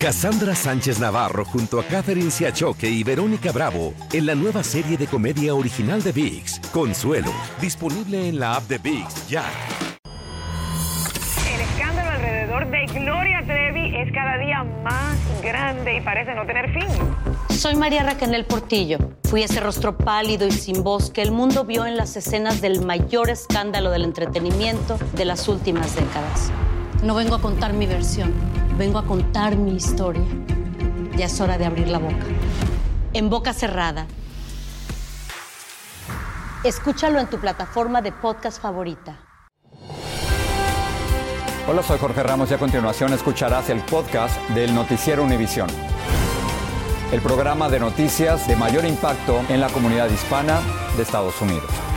Cassandra Sánchez Navarro junto a Catherine Siachoque y Verónica Bravo en la nueva serie de comedia original de VIX, Consuelo, disponible en la app de VIX ya. El escándalo alrededor de Gloria Trevi es cada día más grande y parece no tener fin. Soy María Raquel Portillo. Fui ese rostro pálido y sin voz que el mundo vio en las escenas del mayor escándalo del entretenimiento de las últimas décadas. No vengo a contar mi versión, vengo a contar mi historia. Ya es hora de abrir la boca. En boca cerrada. Escúchalo en tu plataforma de podcast favorita. Hola, soy Jorge Ramos y a continuación escucharás el podcast del Noticiero Univisión. El programa de noticias de mayor impacto en la comunidad hispana de Estados Unidos.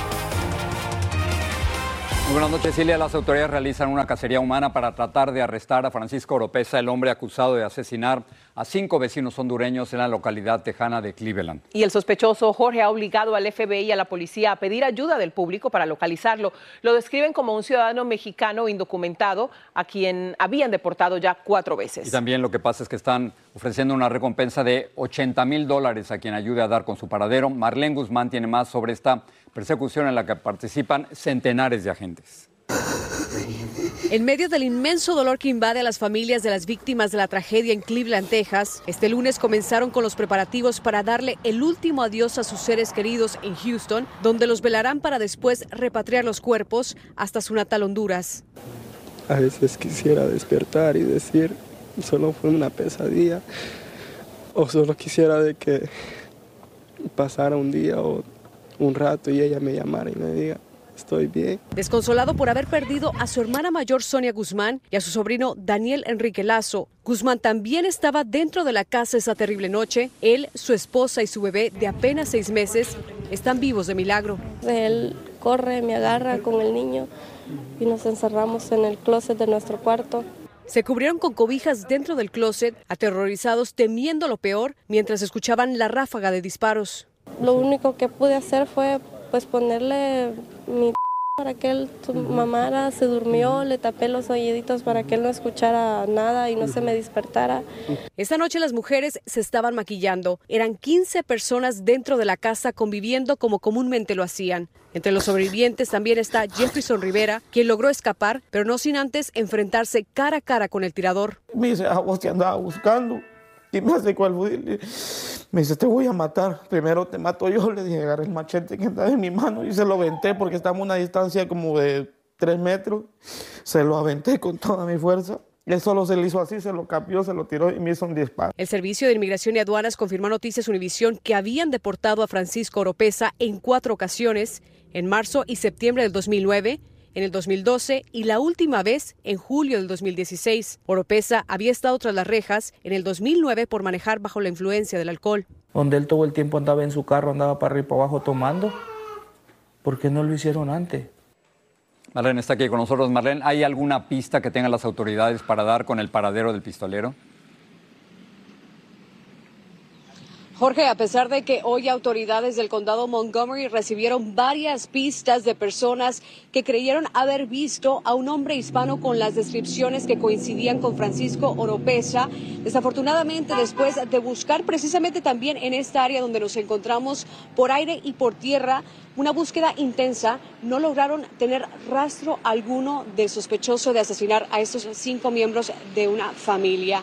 Muy buenas noches, Silvia. Las autoridades realizan una cacería humana para tratar de arrestar a Francisco Oropesa, el hombre acusado de asesinar a cinco vecinos hondureños en la localidad tejana de Cleveland. Y el sospechoso Jorge ha obligado al FBI y a la policía a pedir ayuda del público para localizarlo. Lo describen como un ciudadano mexicano indocumentado a quien habían deportado ya cuatro veces. Y también lo que pasa es que están ofreciendo una recompensa de 80 mil dólares a quien ayude a dar con su paradero. Marlene Guzmán tiene más sobre esta persecución en la que participan centenares de agentes. En medio del inmenso dolor que invade a las familias de las víctimas de la tragedia en Cleveland, Texas, este lunes comenzaron con los preparativos para darle el último adiós a sus seres queridos en Houston, donde los velarán para después repatriar los cuerpos hasta su natal Honduras. A veces quisiera despertar y decir, solo fue una pesadilla, o solo quisiera de que pasara un día o un rato y ella me llamara y me diga, estoy bien. Desconsolado por haber perdido a su hermana mayor Sonia Guzmán y a su sobrino Daniel Enrique Lazo, Guzmán también estaba dentro de la casa esa terrible noche. Él, su esposa y su bebé de apenas seis meses están vivos de milagro. Él corre, me agarra con el niño y nos encerramos en el closet de nuestro cuarto. Se cubrieron con cobijas dentro del closet, aterrorizados, temiendo lo peor, mientras escuchaban la ráfaga de disparos. Lo único que pude hacer fue pues ponerle mi para que él su mamara, se durmió, le tapé los oíditos para que él no escuchara nada y no se me despertara. Esta noche las mujeres se estaban maquillando. Eran 15 personas dentro de la casa conviviendo como comúnmente lo hacían. Entre los sobrevivientes también está Jefferson Rivera, quien logró escapar, pero no sin antes enfrentarse cara a cara con el tirador. Me dice, a vos te andaba buscando. Y me hace cuál Me dice, te voy a matar. Primero te mato yo. Le dije, agarré el machete que estaba en mi mano y se lo aventé porque estamos a una distancia como de tres metros. Se lo aventé con toda mi fuerza. Él solo se le hizo así, se lo cambió, se lo tiró y me hizo un disparo. El Servicio de Inmigración y Aduanas confirmó a Noticias Univisión que habían deportado a Francisco Oropesa en cuatro ocasiones, en marzo y septiembre del 2009, en el 2012 y la última vez en julio del 2016. Oropesa había estado tras las rejas en el 2009 por manejar bajo la influencia del alcohol. Donde él todo el tiempo andaba en su carro, andaba para arriba y para abajo tomando. ¿Por qué no lo hicieron antes? Marlene está aquí con nosotros. Marlene, ¿hay alguna pista que tengan las autoridades para dar con el paradero del pistolero? Jorge, a pesar de que hoy autoridades del condado Montgomery recibieron varias pistas de personas que creyeron haber visto a un hombre hispano con las descripciones que coincidían con Francisco Oropesa, desafortunadamente después de buscar precisamente también en esta área donde nos encontramos por aire y por tierra, una búsqueda intensa, no lograron tener rastro alguno del sospechoso de asesinar a estos cinco miembros de una familia.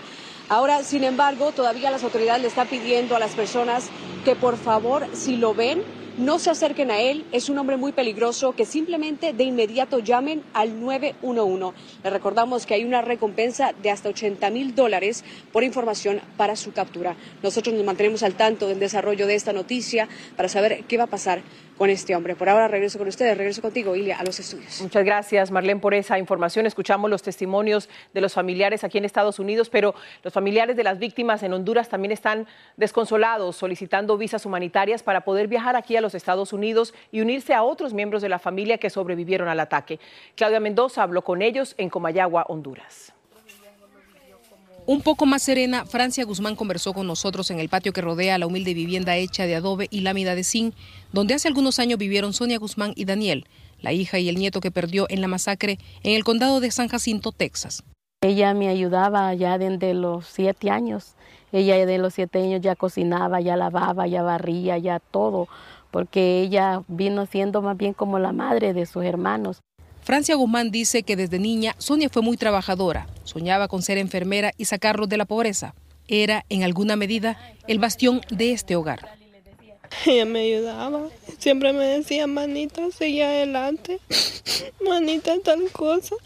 Ahora, sin embargo, todavía las autoridades le están pidiendo a las personas que por favor, si lo ven, no se acerquen a él, es un hombre muy peligroso, que simplemente de inmediato llamen al 911. Le recordamos que hay una recompensa de hasta 80 mil dólares por información para su captura. Nosotros nos mantenemos al tanto del desarrollo de esta noticia para saber qué va a pasar con este hombre. Por ahora regreso con ustedes, regreso contigo, Ilia, a los estudios. Muchas gracias, Marlene, por esa información. Escuchamos los testimonios de los familiares aquí en Estados Unidos, pero los familiares de las víctimas en Honduras también están desconsolados, solicitando visas humanitarias para poder viajar aquí a los Estados Unidos y unirse a otros miembros de la familia que sobrevivieron al ataque. Claudia Mendoza habló con ellos en Comayagua, Honduras. Un poco más serena, Francia Guzmán conversó con nosotros en el patio que rodea la humilde vivienda hecha de adobe y lámina de zinc, donde hace algunos años vivieron Sonia Guzmán y Daniel, la hija y el nieto que perdió en la masacre en el condado de San Jacinto, Texas. Ella me ayudaba ya desde los siete años. Ella de los siete años ya cocinaba, ya lavaba, ya barría, ya todo, porque ella vino siendo más bien como la madre de sus hermanos. Francia Guzmán dice que desde niña Sonia fue muy trabajadora, soñaba con ser enfermera y sacarlos de la pobreza. Era, en alguna medida, el bastión de este hogar. Ella me ayudaba, siempre me decía, manita, sigue adelante, manita, tal cosa,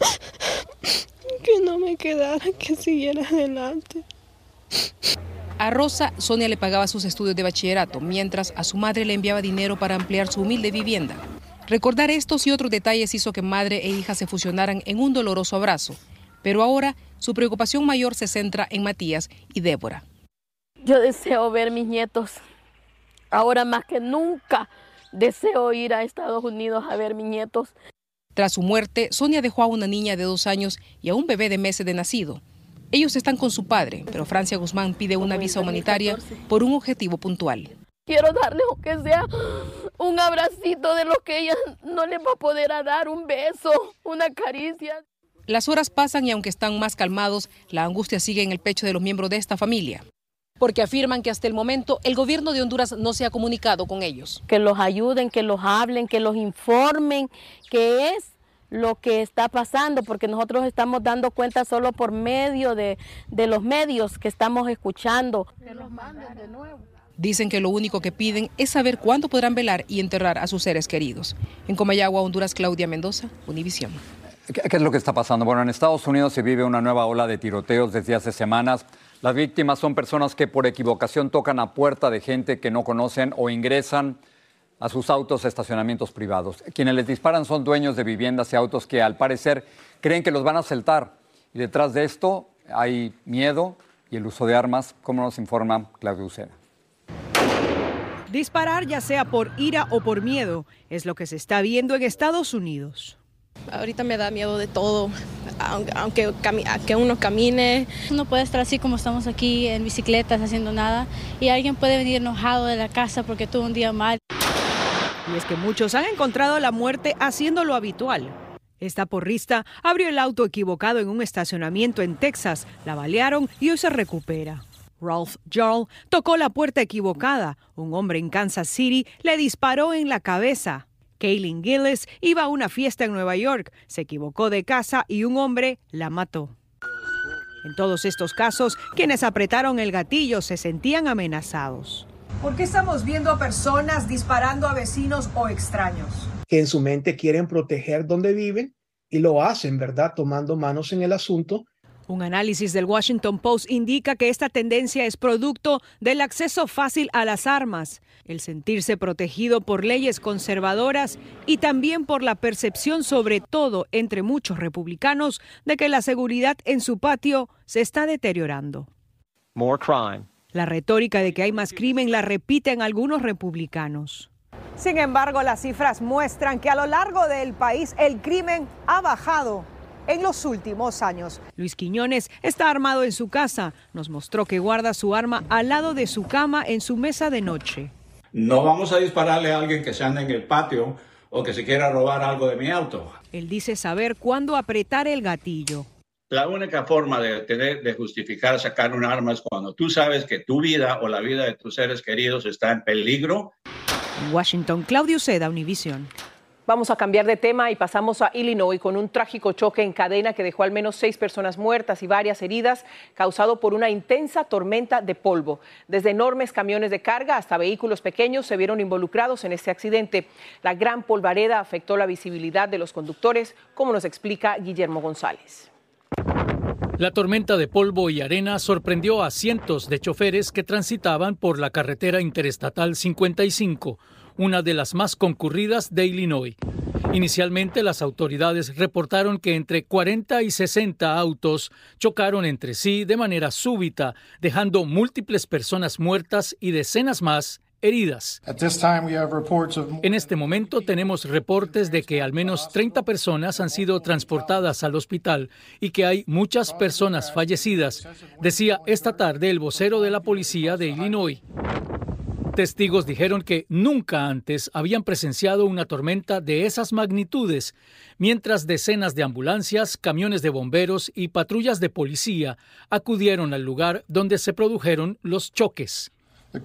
que no me quedara, que siguiera adelante. A Rosa, Sonia le pagaba sus estudios de bachillerato, mientras a su madre le enviaba dinero para ampliar su humilde vivienda. Recordar estos y otros detalles hizo que madre e hija se fusionaran en un doloroso abrazo, pero ahora su preocupación mayor se centra en Matías y Débora. Yo deseo ver mis nietos Ahora más que nunca deseo ir a Estados Unidos a ver mis nietos. Tras su muerte, Sonia dejó a una niña de dos años y a un bebé de meses de nacido. Ellos están con su padre, pero Francia Guzmán pide una visa humanitaria por un objetivo puntual. Quiero darle, aunque sea un abracito de lo que ella no le va a poder dar, un beso, una caricia. Las horas pasan y aunque están más calmados, la angustia sigue en el pecho de los miembros de esta familia porque afirman que hasta el momento el gobierno de Honduras no se ha comunicado con ellos. Que los ayuden, que los hablen, que los informen, qué es lo que está pasando, porque nosotros estamos dando cuenta solo por medio de, de los medios que estamos escuchando. Que los manden de nuevo. Dicen que lo único que piden es saber cuándo podrán velar y enterrar a sus seres queridos. En Comayagua, Honduras, Claudia Mendoza, Univisión. ¿Qué es lo que está pasando? Bueno, en Estados Unidos se vive una nueva ola de tiroteos desde hace semanas. Las víctimas son personas que por equivocación tocan a puerta de gente que no conocen o ingresan a sus autos estacionamientos privados. Quienes les disparan son dueños de viviendas y autos que al parecer creen que los van a asaltar. Y detrás de esto hay miedo y el uso de armas, como nos informa Claudio Ucena. Disparar ya sea por ira o por miedo es lo que se está viendo en Estados Unidos. Ahorita me da miedo de todo, aunque, que uno camine. Uno puede estar así como estamos aquí en bicicletas haciendo nada y alguien puede venir enojado de la casa porque tuvo un día mal. Y es que muchos han encontrado la muerte haciendo lo habitual. Esta porrista abrió el auto equivocado en un estacionamiento en Texas, la balearon y hoy se recupera. Ralph Jarl tocó la puerta equivocada. Un hombre en Kansas City le disparó en la cabeza. Kaylin Gillis iba a una fiesta en Nueva York, se equivocó de casa y un hombre la mató. En todos estos casos, quienes apretaron el gatillo se sentían amenazados. ¿Por qué estamos viendo a personas disparando a vecinos o extraños? Que en su mente quieren proteger donde viven y lo hacen, ¿verdad? Tomando manos en el asunto un análisis del Washington Post indica que esta tendencia es producto del acceso fácil a las armas, el sentirse protegido por leyes conservadoras y también por la percepción, sobre todo entre muchos republicanos, de que la seguridad en su patio se está deteriorando. La retórica de que hay más crimen la repiten algunos republicanos. Sin embargo, las cifras muestran que a lo largo del país el crimen ha bajado en los últimos años. Luis Quiñones está armado en su casa. Nos mostró que guarda su arma al lado de su cama en su mesa de noche. No vamos a dispararle a alguien que se anda en el patio o que se quiera robar algo de mi auto. Él dice saber cuándo apretar el gatillo. La única forma de, tener, de justificar sacar un arma es cuando tú sabes que tu vida o la vida de tus seres queridos está en peligro. Washington, Claudio Seda, Univision. Vamos a cambiar de tema y pasamos a Illinois con un trágico choque en cadena que dejó al menos seis personas muertas y varias heridas causado por una intensa tormenta de polvo. Desde enormes camiones de carga hasta vehículos pequeños se vieron involucrados en este accidente. La gran polvareda afectó la visibilidad de los conductores, como nos explica Guillermo González. La tormenta de polvo y arena sorprendió a cientos de choferes que transitaban por la carretera interestatal 55 una de las más concurridas de Illinois. Inicialmente las autoridades reportaron que entre 40 y 60 autos chocaron entre sí de manera súbita, dejando múltiples personas muertas y decenas más heridas. En este momento tenemos reportes de que al menos 30 personas han sido transportadas al hospital y que hay muchas personas fallecidas, decía esta tarde el vocero de la policía de Illinois. Testigos dijeron que nunca antes habían presenciado una tormenta de esas magnitudes, mientras decenas de ambulancias, camiones de bomberos y patrullas de policía acudieron al lugar donde se produjeron los choques. La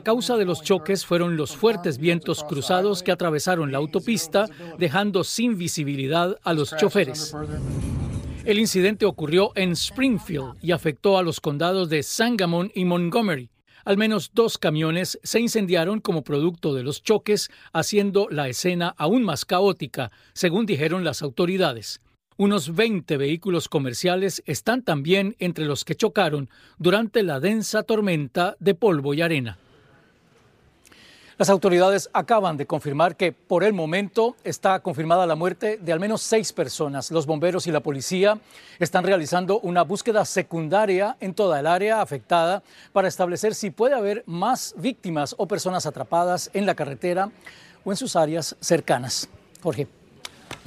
causa de los choques fueron los fuertes vientos cruzados que atravesaron la autopista, dejando sin visibilidad a los choferes. El incidente ocurrió en Springfield y afectó a los condados de Sangamon y Montgomery. Al menos dos camiones se incendiaron como producto de los choques, haciendo la escena aún más caótica, según dijeron las autoridades. Unos 20 vehículos comerciales están también entre los que chocaron durante la densa tormenta de polvo y arena. Las autoridades acaban de confirmar que por el momento está confirmada la muerte de al menos seis personas. Los bomberos y la policía están realizando una búsqueda secundaria en toda el área afectada para establecer si puede haber más víctimas o personas atrapadas en la carretera o en sus áreas cercanas. Jorge.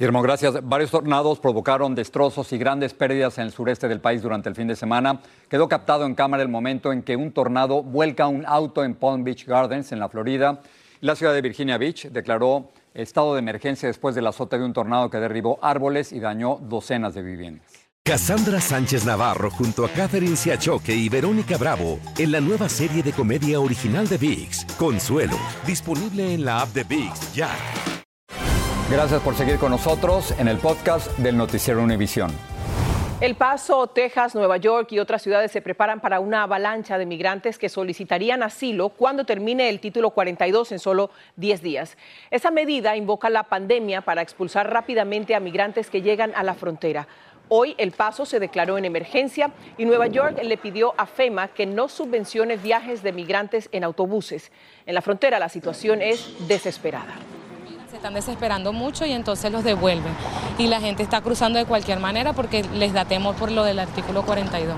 Guillermo, gracias. Varios tornados provocaron destrozos y grandes pérdidas en el sureste del país durante el fin de semana. Quedó captado en cámara el momento en que un tornado vuelca un auto en Palm Beach Gardens, en la Florida. La ciudad de Virginia Beach declaró estado de emergencia después del azote de un tornado que derribó árboles y dañó docenas de viviendas. Cassandra Sánchez Navarro junto a Catherine Siachoque y Verónica Bravo en la nueva serie de comedia original de VIX, Consuelo, disponible en la app de VIX ya. Gracias por seguir con nosotros en el podcast del Noticiero Univisión. El Paso, Texas, Nueva York y otras ciudades se preparan para una avalancha de migrantes que solicitarían asilo cuando termine el título 42 en solo 10 días. Esa medida invoca la pandemia para expulsar rápidamente a migrantes que llegan a la frontera. Hoy El Paso se declaró en emergencia y Nueva York le pidió a FEMA que no subvencione viajes de migrantes en autobuses. En la frontera la situación es desesperada se están desesperando mucho y entonces los devuelven. Y la gente está cruzando de cualquier manera porque les da temor por lo del artículo 42.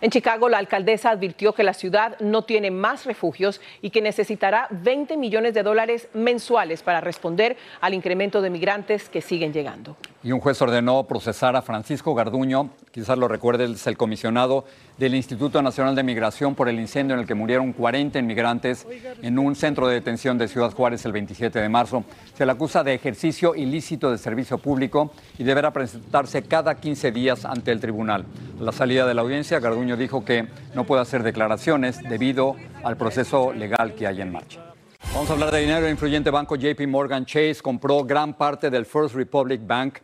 En Chicago, la alcaldesa advirtió que la ciudad no tiene más refugios y que necesitará 20 millones de dólares mensuales para responder al incremento de migrantes que siguen llegando. Y un juez ordenó procesar a Francisco Garduño, quizás lo recuerde, es el comisionado del Instituto Nacional de Migración por el incendio en el que murieron 40 inmigrantes en un centro de detención de Ciudad Juárez el 27 de marzo. Se le acusa de ejercicio ilícito de servicio público y deberá presentarse cada 15 días ante el tribunal. A la salida de la audiencia, Garduño dijo que no puede hacer declaraciones debido al proceso legal que hay en marcha. Vamos a hablar de dinero. El influyente banco JP Morgan Chase compró gran parte del First Republic Bank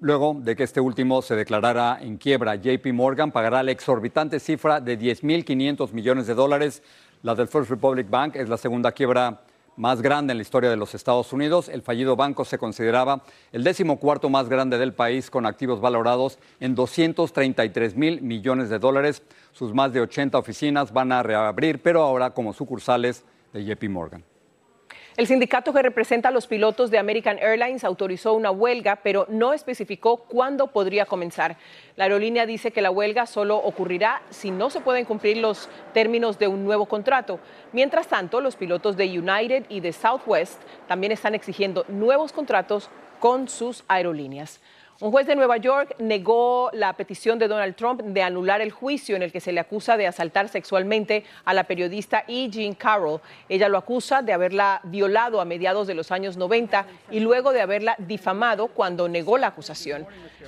Luego de que este último se declarara en quiebra, JP Morgan pagará la exorbitante cifra de 10.500 millones de dólares. La del First Republic Bank es la segunda quiebra más grande en la historia de los Estados Unidos. El fallido banco se consideraba el décimo cuarto más grande del país, con activos valorados en 233 mil millones de dólares. Sus más de 80 oficinas van a reabrir, pero ahora como sucursales de JP Morgan. El sindicato que representa a los pilotos de American Airlines autorizó una huelga, pero no especificó cuándo podría comenzar. La aerolínea dice que la huelga solo ocurrirá si no se pueden cumplir los términos de un nuevo contrato. Mientras tanto, los pilotos de United y de Southwest también están exigiendo nuevos contratos con sus aerolíneas. Un juez de Nueva York negó la petición de Donald Trump de anular el juicio en el que se le acusa de asaltar sexualmente a la periodista E. Jean Carroll. Ella lo acusa de haberla violado a mediados de los años 90 y luego de haberla difamado cuando negó la acusación.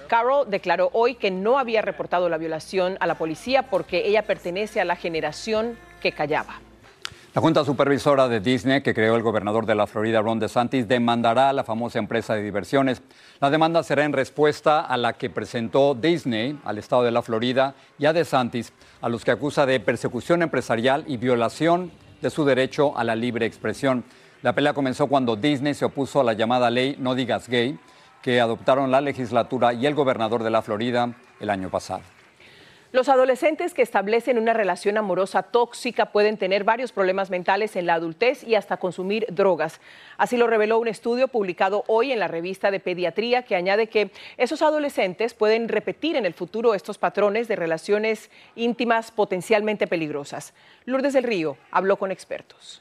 Carroll declaró hoy que no había reportado la violación a la policía porque ella pertenece a la generación que callaba. La Junta Supervisora de Disney, que creó el gobernador de la Florida, Ron DeSantis, demandará a la famosa empresa de diversiones. La demanda será en respuesta a la que presentó Disney al estado de la Florida y a DeSantis, a los que acusa de persecución empresarial y violación de su derecho a la libre expresión. La pelea comenzó cuando Disney se opuso a la llamada ley No digas gay, que adoptaron la legislatura y el gobernador de la Florida el año pasado. Los adolescentes que establecen una relación amorosa tóxica pueden tener varios problemas mentales en la adultez y hasta consumir drogas. Así lo reveló un estudio publicado hoy en la revista de pediatría que añade que esos adolescentes pueden repetir en el futuro estos patrones de relaciones íntimas potencialmente peligrosas. Lourdes del Río habló con expertos.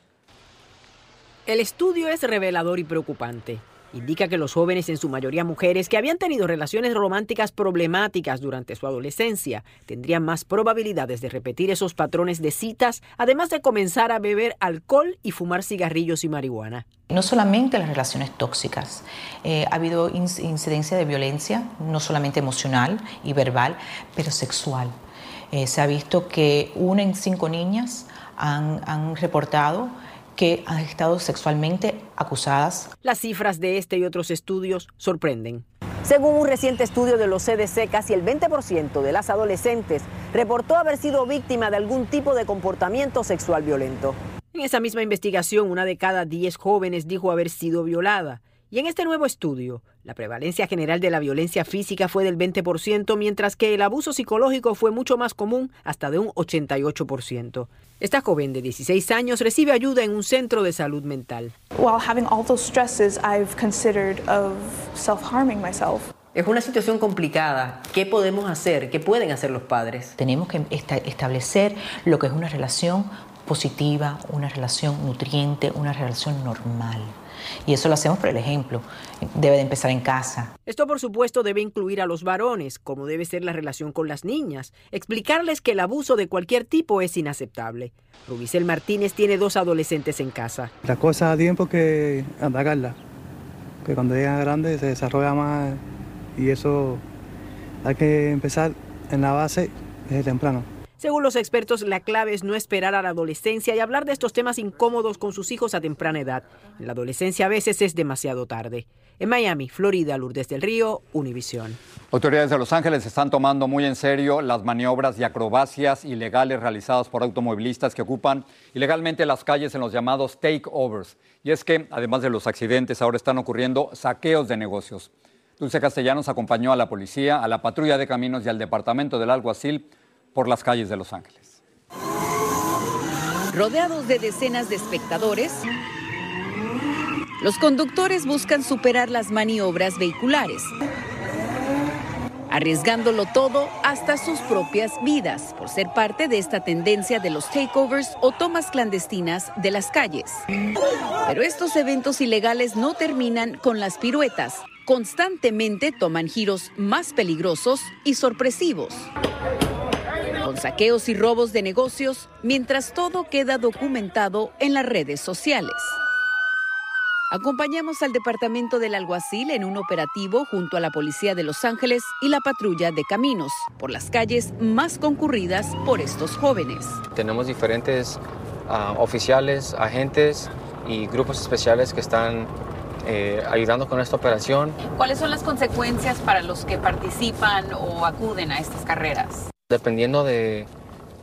El estudio es revelador y preocupante. Indica que los jóvenes, en su mayoría mujeres, que habían tenido relaciones románticas problemáticas durante su adolescencia, tendrían más probabilidades de repetir esos patrones de citas, además de comenzar a beber alcohol y fumar cigarrillos y marihuana. No solamente las relaciones tóxicas, eh, ha habido incidencia de violencia, no solamente emocional y verbal, pero sexual. Eh, se ha visto que una en cinco niñas han, han reportado que han estado sexualmente acusadas. Las cifras de este y otros estudios sorprenden. Según un reciente estudio de los CDC, casi el 20% de las adolescentes reportó haber sido víctima de algún tipo de comportamiento sexual violento. En esa misma investigación, una de cada 10 jóvenes dijo haber sido violada. Y en este nuevo estudio, la prevalencia general de la violencia física fue del 20%, mientras que el abuso psicológico fue mucho más común, hasta de un 88%. Esta joven de 16 años recibe ayuda en un centro de salud mental. Es una situación complicada. ¿Qué podemos hacer? ¿Qué pueden hacer los padres? Tenemos que establecer lo que es una relación positiva, una relación nutriente, una relación normal. Y eso lo hacemos por el ejemplo. Debe de empezar en casa. Esto, por supuesto, debe incluir a los varones, como debe ser la relación con las niñas. Explicarles que el abuso de cualquier tipo es inaceptable. Rubicel Martínez tiene dos adolescentes en casa. La cosa a tiempo que atacarla. Que cuando llega grande se desarrolla más y eso hay que empezar en la base desde temprano. Según los expertos, la clave es no esperar a la adolescencia y hablar de estos temas incómodos con sus hijos a temprana edad. En la adolescencia a veces es demasiado tarde. En Miami, Florida, Lourdes del Río, Univisión. Autoridades de Los Ángeles están tomando muy en serio las maniobras y acrobacias ilegales realizadas por automovilistas que ocupan ilegalmente las calles en los llamados takeovers. Y es que, además de los accidentes, ahora están ocurriendo saqueos de negocios. Dulce Castellanos acompañó a la policía, a la patrulla de caminos y al departamento del alguacil por las calles de Los Ángeles. Rodeados de decenas de espectadores, los conductores buscan superar las maniobras vehiculares, arriesgándolo todo hasta sus propias vidas por ser parte de esta tendencia de los takeovers o tomas clandestinas de las calles. Pero estos eventos ilegales no terminan con las piruetas. Constantemente toman giros más peligrosos y sorpresivos con saqueos y robos de negocios, mientras todo queda documentado en las redes sociales. Acompañamos al departamento del alguacil en un operativo junto a la policía de Los Ángeles y la patrulla de caminos por las calles más concurridas por estos jóvenes. Tenemos diferentes ah, oficiales, agentes y grupos especiales que están eh, ayudando con esta operación. ¿Cuáles son las consecuencias para los que participan o acuden a estas carreras? Dependiendo de,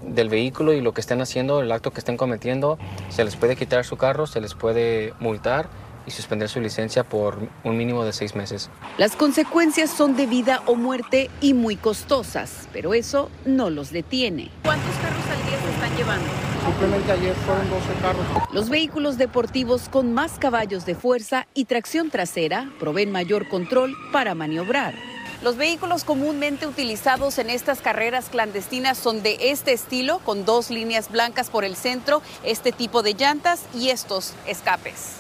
del vehículo y lo que estén haciendo, el acto que estén cometiendo, se les puede quitar su carro, se les puede multar y suspender su licencia por un mínimo de seis meses. Las consecuencias son de vida o muerte y muy costosas, pero eso no los detiene. ¿Cuántos carros al día se están llevando? Simplemente ayer fueron 12 carros. Los vehículos deportivos con más caballos de fuerza y tracción trasera proveen mayor control para maniobrar. Los vehículos comúnmente utilizados en estas carreras clandestinas son de este estilo, con dos líneas blancas por el centro, este tipo de llantas y estos escapes.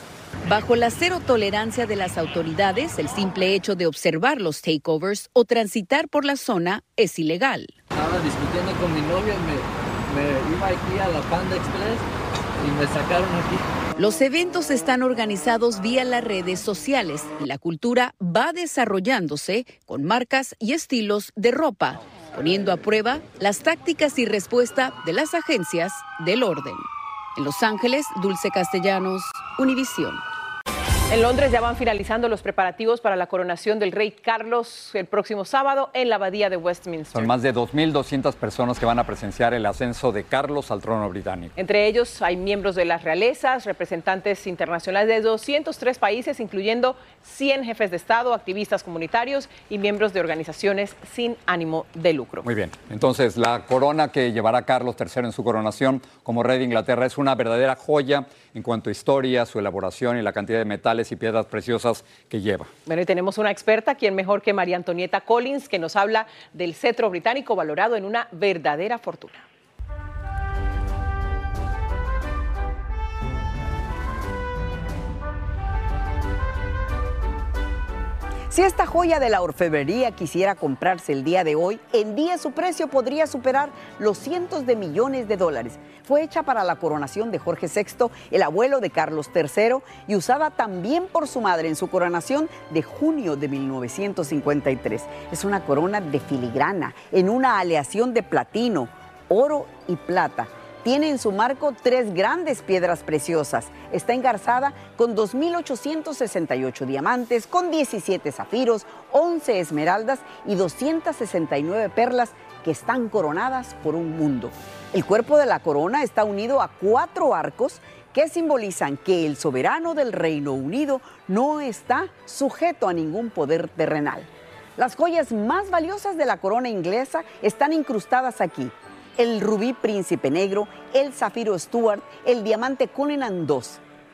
Bajo la cero tolerancia de las autoridades, el simple hecho de observar los takeovers o transitar por la zona es ilegal. Estaba discutiendo con mi novia, me, me iba aquí a la Panda Express y me sacaron aquí. Los eventos están organizados vía las redes sociales y la cultura va desarrollándose con marcas y estilos de ropa, poniendo a prueba las tácticas y respuesta de las agencias del orden. En Los Ángeles, Dulce Castellanos, Univisión. En Londres ya van finalizando los preparativos para la coronación del rey Carlos el próximo sábado en la abadía de Westminster. Son más de 2.200 personas que van a presenciar el ascenso de Carlos al trono británico. Entre ellos hay miembros de las realezas, representantes internacionales de 203 países, incluyendo 100 jefes de Estado, activistas comunitarios y miembros de organizaciones sin ánimo de lucro. Muy bien, entonces la corona que llevará Carlos III en su coronación como rey de Inglaterra es una verdadera joya en cuanto a historia, su elaboración y la cantidad de metales y piedras preciosas que lleva. Bueno, y tenemos una experta, quien mejor que María Antonieta Collins, que nos habla del cetro británico valorado en una verdadera fortuna. Si esta joya de la orfebrería quisiera comprarse el día de hoy, en día su precio podría superar los cientos de millones de dólares. Fue hecha para la coronación de Jorge VI, el abuelo de Carlos III, y usada también por su madre en su coronación de junio de 1953. Es una corona de filigrana, en una aleación de platino, oro y plata. Tiene en su marco tres grandes piedras preciosas. Está engarzada con 2.868 diamantes, con 17 zafiros, 11 esmeraldas y 269 perlas que están coronadas por un mundo. El cuerpo de la corona está unido a cuatro arcos que simbolizan que el soberano del Reino Unido no está sujeto a ningún poder terrenal. Las joyas más valiosas de la corona inglesa están incrustadas aquí el rubí príncipe negro, el zafiro Stuart, el diamante Cullinan II.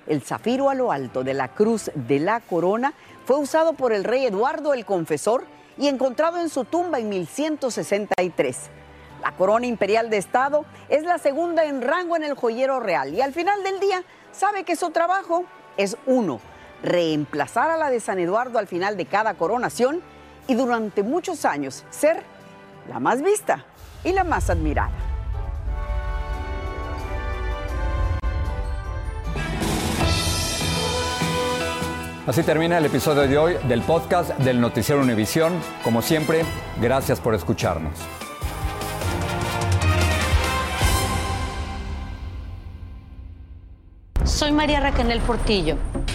El zafiro a lo alto de la cruz de la corona fue usado por el rey Eduardo el Confesor y encontrado en su tumba en 1163. La corona imperial de Estado es la segunda en rango en el joyero real y al final del día sabe que su trabajo es uno, reemplazar a la de San Eduardo al final de cada coronación y durante muchos años ser la más vista y la más admirada. Así termina el episodio de hoy del podcast del Noticiero Univisión. Como siempre, gracias por escucharnos. Soy María Raquel Portillo.